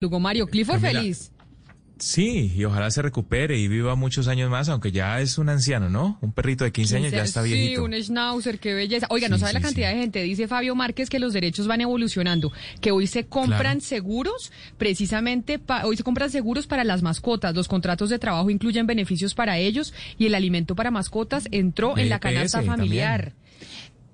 Lugo Mario Clifford Camila. feliz. Sí, y ojalá se recupere y viva muchos años más, aunque ya es un anciano, ¿no? Un perrito de 15 años ya está Sí, viejito. un schnauzer, qué belleza. Oiga, no Sí, sabe la sí, cantidad sí. de gente. Dice Fabio Márquez que los derechos van evolucionando, que hoy se compran Claro. seguros, precisamente, pa- hoy se compran seguros para las mascotas. Los contratos de trabajo incluyen beneficios para ellos y el alimento para mascotas entró en la canasta familiar. también.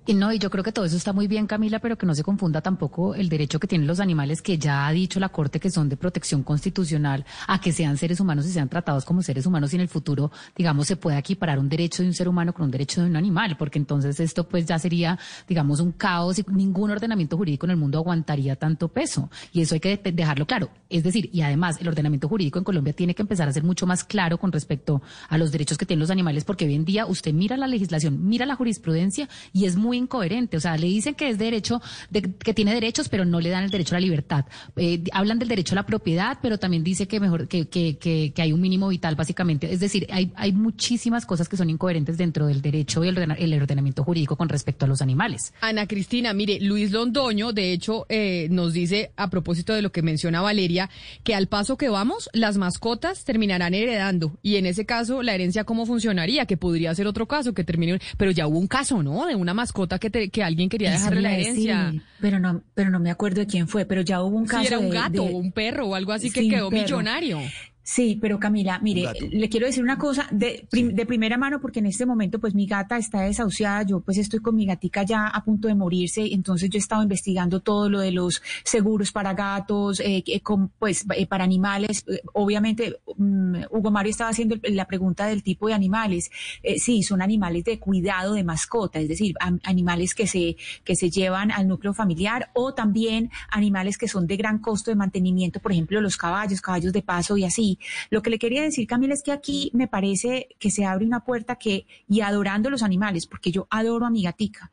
Y no, y yo creo que todo eso está muy bien, Camila, pero que no se confunda tampoco el derecho que tienen los animales, que ya ha dicho la Corte que son de protección constitucional, a que sean seres humanos y sean tratados como seres humanos y en el futuro, digamos, se pueda equiparar un derecho de un ser humano con un derecho de un animal, porque entonces esto pues ya sería, digamos, un caos y ningún ordenamiento jurídico en el mundo aguantaría tanto peso. Y eso hay que de- dejarlo claro. Es decir, y además el ordenamiento jurídico en Colombia tiene que empezar a ser mucho más claro con respecto a los derechos que tienen los animales, porque hoy en día usted mira la legislación, mira la jurisprudencia y es muy incoherente. O sea, le dicen que es derecho, de- que tiene derechos, pero no le dan el derecho a la libertad. Eh, hablan del derecho a la propiedad, pero también dice que mejor que, que, que, que hay un mínimo vital, básicamente. Es decir, hay, hay muchísimas cosas que son incoherentes dentro del derecho y el, ordena- el ordenamiento jurídico con respecto a los animales. Ana Cristina, mire, Luis Londoño, de hecho, eh, nos dice, a propósito de lo que menciona Valeria, que al paso que vamos, las mascotas terminarán heredando. Y en ese caso, la herencia, ¿cómo funcionaría? Que podría ser otro caso, que termine... Pero ya hubo un caso, ¿no? De una mascota que, te- que alguien quería Eso dejarle la a decir, herencia. pero no, pero no me acuerdo de quién fue, pero ya hubo un caso Si era un de- gato de- o un perro o algo así que quedó perro. millonario. Sí, pero Camila, mire, le quiero decir una cosa de, prim- de primera mano, porque en este momento, pues mi gata está desahuciada, yo pues estoy con mi gatica ya a punto de morirse, entonces yo he estado investigando todo lo de los seguros para gatos, eh, con- pues eh, para animales. Eh, Obviamente, mm, Hugo Mario estaba haciendo la pregunta del tipo de animales. Eh, sí, son animales de cuidado de mascota, es decir, animales que se, que se llevan al núcleo familiar o también animales que son de gran costo de mantenimiento, por ejemplo, los caballos, caballos de paso y así. Lo que le quería decir, Camila, es que aquí me parece que se abre una puerta que, y adorando los animales, porque yo adoro a mi gatica,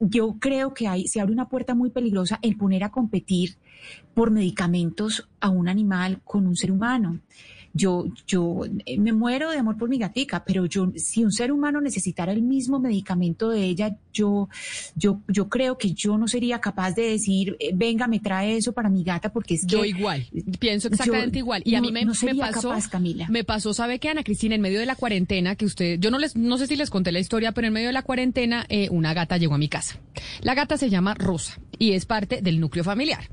yo creo que hay, se abre una puerta muy peligrosa el poner a competir por medicamentos a un animal con un ser humano. Yo, yo eh, me muero de amor por mi gatica, pero yo, si un ser humano necesitara el mismo medicamento de ella, yo, yo, yo creo que yo no sería capaz de decir, eh, venga, me trae eso para mi gata, porque es Yo que igual, pienso exactamente yo igual. Y a mí me, no me pasó, capaz, Camila. me pasó, sabe que Ana Cristina, en medio de la cuarentena, que usted, yo no les, no sé si les conté la historia, pero en medio de la cuarentena, eh, una gata llegó a mi casa. La gata se llama Rosa y es parte del núcleo familiar.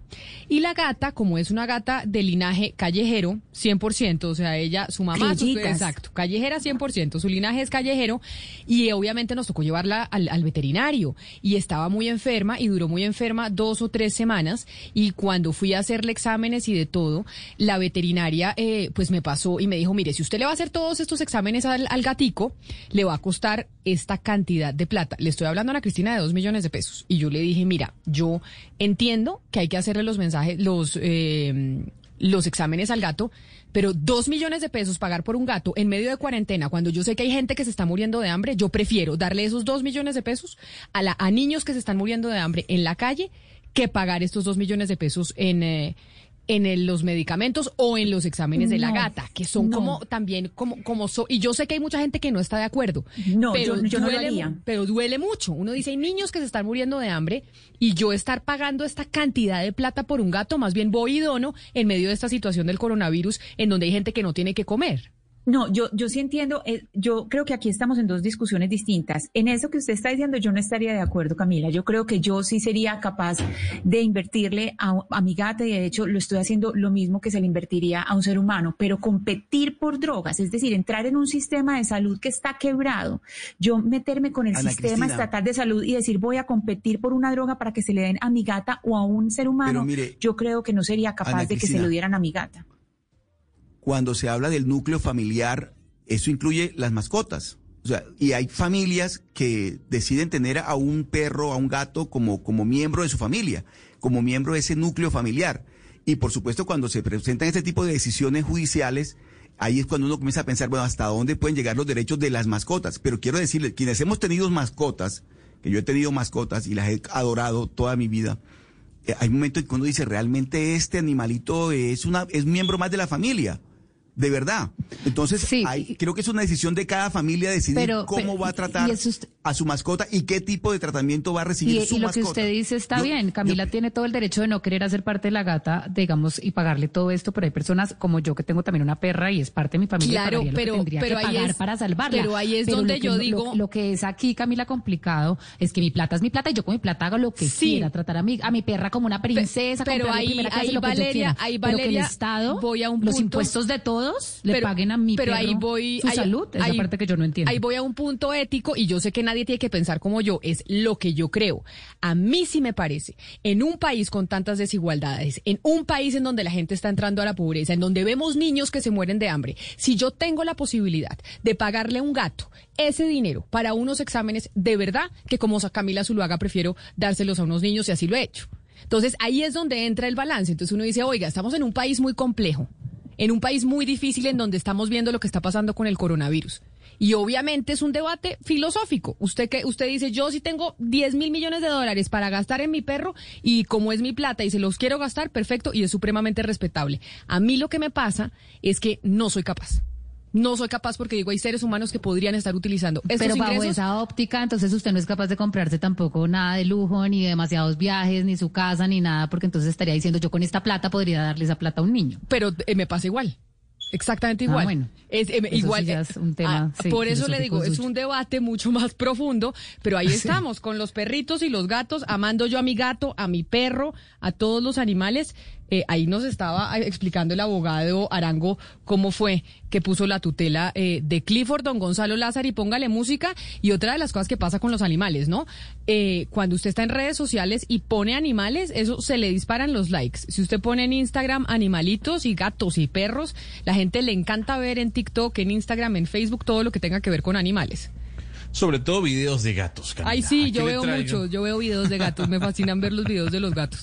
Y la gata, como es una gata de linaje callejero, 100%, o sea, ella, su mamá, su- exacto, callejera 100%, su linaje es callejero y obviamente nos tocó llevarla al, al veterinario y estaba muy enferma y duró muy enferma dos o tres semanas y cuando fui a hacerle exámenes y de todo, la veterinaria eh, pues me pasó y me dijo, mire, si usted le va a hacer todos estos exámenes al, al gatico, le va a costar esta cantidad de plata. Le estoy hablando a Ana Cristina de dos millones de pesos y yo le dije, mira, yo entiendo que hay que hacerle los mensajes, los... eh, los exámenes al gato, pero dos millones de pesos pagar por un gato en medio de cuarentena, cuando yo sé que hay gente que se está muriendo de hambre, yo prefiero darle esos dos millones de pesos a, la, a niños que se están muriendo de hambre en la calle que pagar estos dos millones de pesos en... eh, en el- los medicamentos o en los exámenes de la gata, que son no. como también como como so- y yo sé que hay mucha gente que no está de acuerdo. No, pero yo- yo no lo duele, haría. pero duele mucho. Uno dice, hay niños que se están muriendo de hambre y yo estar pagando esta cantidad de plata por un gato, más bien voy y dono en medio de esta situación del coronavirus en donde hay gente que no tiene que comer. No, yo, yo sí entiendo, eh, yo creo que aquí estamos en dos discusiones distintas. En eso que usted está diciendo, yo no estaría de acuerdo, Camila. Yo creo que yo sí sería capaz de invertirle a, a mi gata y de hecho lo estoy haciendo lo mismo que se le invertiría a un ser humano, pero competir por drogas, es decir, entrar en un sistema de salud que está quebrado, yo meterme con el Ana sistema Cristina. estatal de salud y decir voy a competir por una droga para que se le den a mi gata o a un ser humano, mire, yo creo que no sería capaz Ana de que se lo dieran a mi gata. Cuando se habla del núcleo familiar, eso incluye las mascotas. O sea, y hay familias que deciden tener a un perro, a un gato como, como miembro de su familia, como miembro de ese núcleo familiar. Y por supuesto, cuando se presentan este tipo de decisiones judiciales, ahí es cuando uno comienza a pensar, bueno, hasta dónde pueden llegar los derechos de las mascotas. Pero quiero decirles, quienes hemos tenido mascotas, que yo he tenido mascotas y las he adorado toda mi vida, eh, hay momentos en que uno dice, realmente este animalito es, una, es miembro más de la familia. De verdad. Entonces, Sí. hay- creo que es una decisión de cada familia decidir Pero- cómo pero- va a tratar usted- a su mascota y qué tipo de tratamiento va a recibir Y, su y lo que mascota. usted dice está Yo- bien. Camila yo- tiene todo el derecho de no querer hacer parte de la gata, digamos, y pagarle todo esto, pero hay personas como yo que tengo también una perra y es parte de mi familia. Claro, pagaría lo que pero- tendría pero que ahí pagar es- para salvarla. pero ahí es donde lo que yo digo- Lo, lo que es aquí, Camila, complicado es que mi plata es mi plata y yo con mi plata hago lo que Sí. quiera, tratar a mi, a mi perra como una princesa, pero ahí- ahí lo que yo Valeria- ahí pero que el Valeria, Estado, voy a un los punto- impuestos de todos, le Pero- paguen a mi pero perro ahí voy, su ahí- salud, esa ahí- parte que yo no entiendo. Ahí voy a un punto ético y yo sé que nadie tiene que pensar como yo, es lo que yo creo. A mí sí me parece, en un país con tantas desigualdades, en un país en donde la gente está entrando a la pobreza, en donde vemos niños que se mueren de hambre, si yo tengo la posibilidad de pagarle a un gato ese dinero para unos exámenes, de verdad que como Camila Zuluaga prefiero dárselos a unos niños y así lo he hecho. Entonces ahí es donde entra el balance. Entonces uno dice, oiga, estamos en un país muy complejo en un país muy difícil en donde estamos viendo lo que está pasando con el coronavirus. Y obviamente es un debate filosófico. Usted que usted dice, yo sí tengo 10 mil millones de dólares para gastar en mi perro y como es mi plata y se los quiero gastar, perfecto y es supremamente respetable. A mí lo que me pasa es que no soy capaz. No soy capaz porque digo, hay seres humanos que podrían estar utilizando estos Pero bajo ingresos. esa óptica, entonces usted no es capaz de comprarse tampoco nada de lujo, ni demasiados viajes, ni su casa, ni nada, porque entonces estaría diciendo, yo con esta plata podría darle esa plata a un niño. Pero eh, me pasa igual. Exactamente Ah, igual. bueno. Es, eh, igual. sí eh, es un tema, sí, por eso le digo, es un debate mucho más profundo, pero ahí estamos, con los perritos y los gatos, amando yo a mi gato, a mi perro, a todos los animales. Eh, ahí nos estaba eh, explicando el abogado Arango cómo fue que puso la tutela eh, de Clifford, don Gonzalo Lázaro, y póngale música. Y otra de las cosas que pasa con los animales, ¿no? Eh, cuando usted está en redes sociales y pone animales, eso se le disparan los likes. Si usted pone en Instagram animalitos y gatos y perros, la gente le encanta ver en TikTok, en Instagram, en Facebook, todo lo que tenga que ver con animales. Sobre todo videos de gatos. Camila. Ay, sí, yo veo muchos, yo veo videos de gatos, me fascinan ver los videos de los gatos.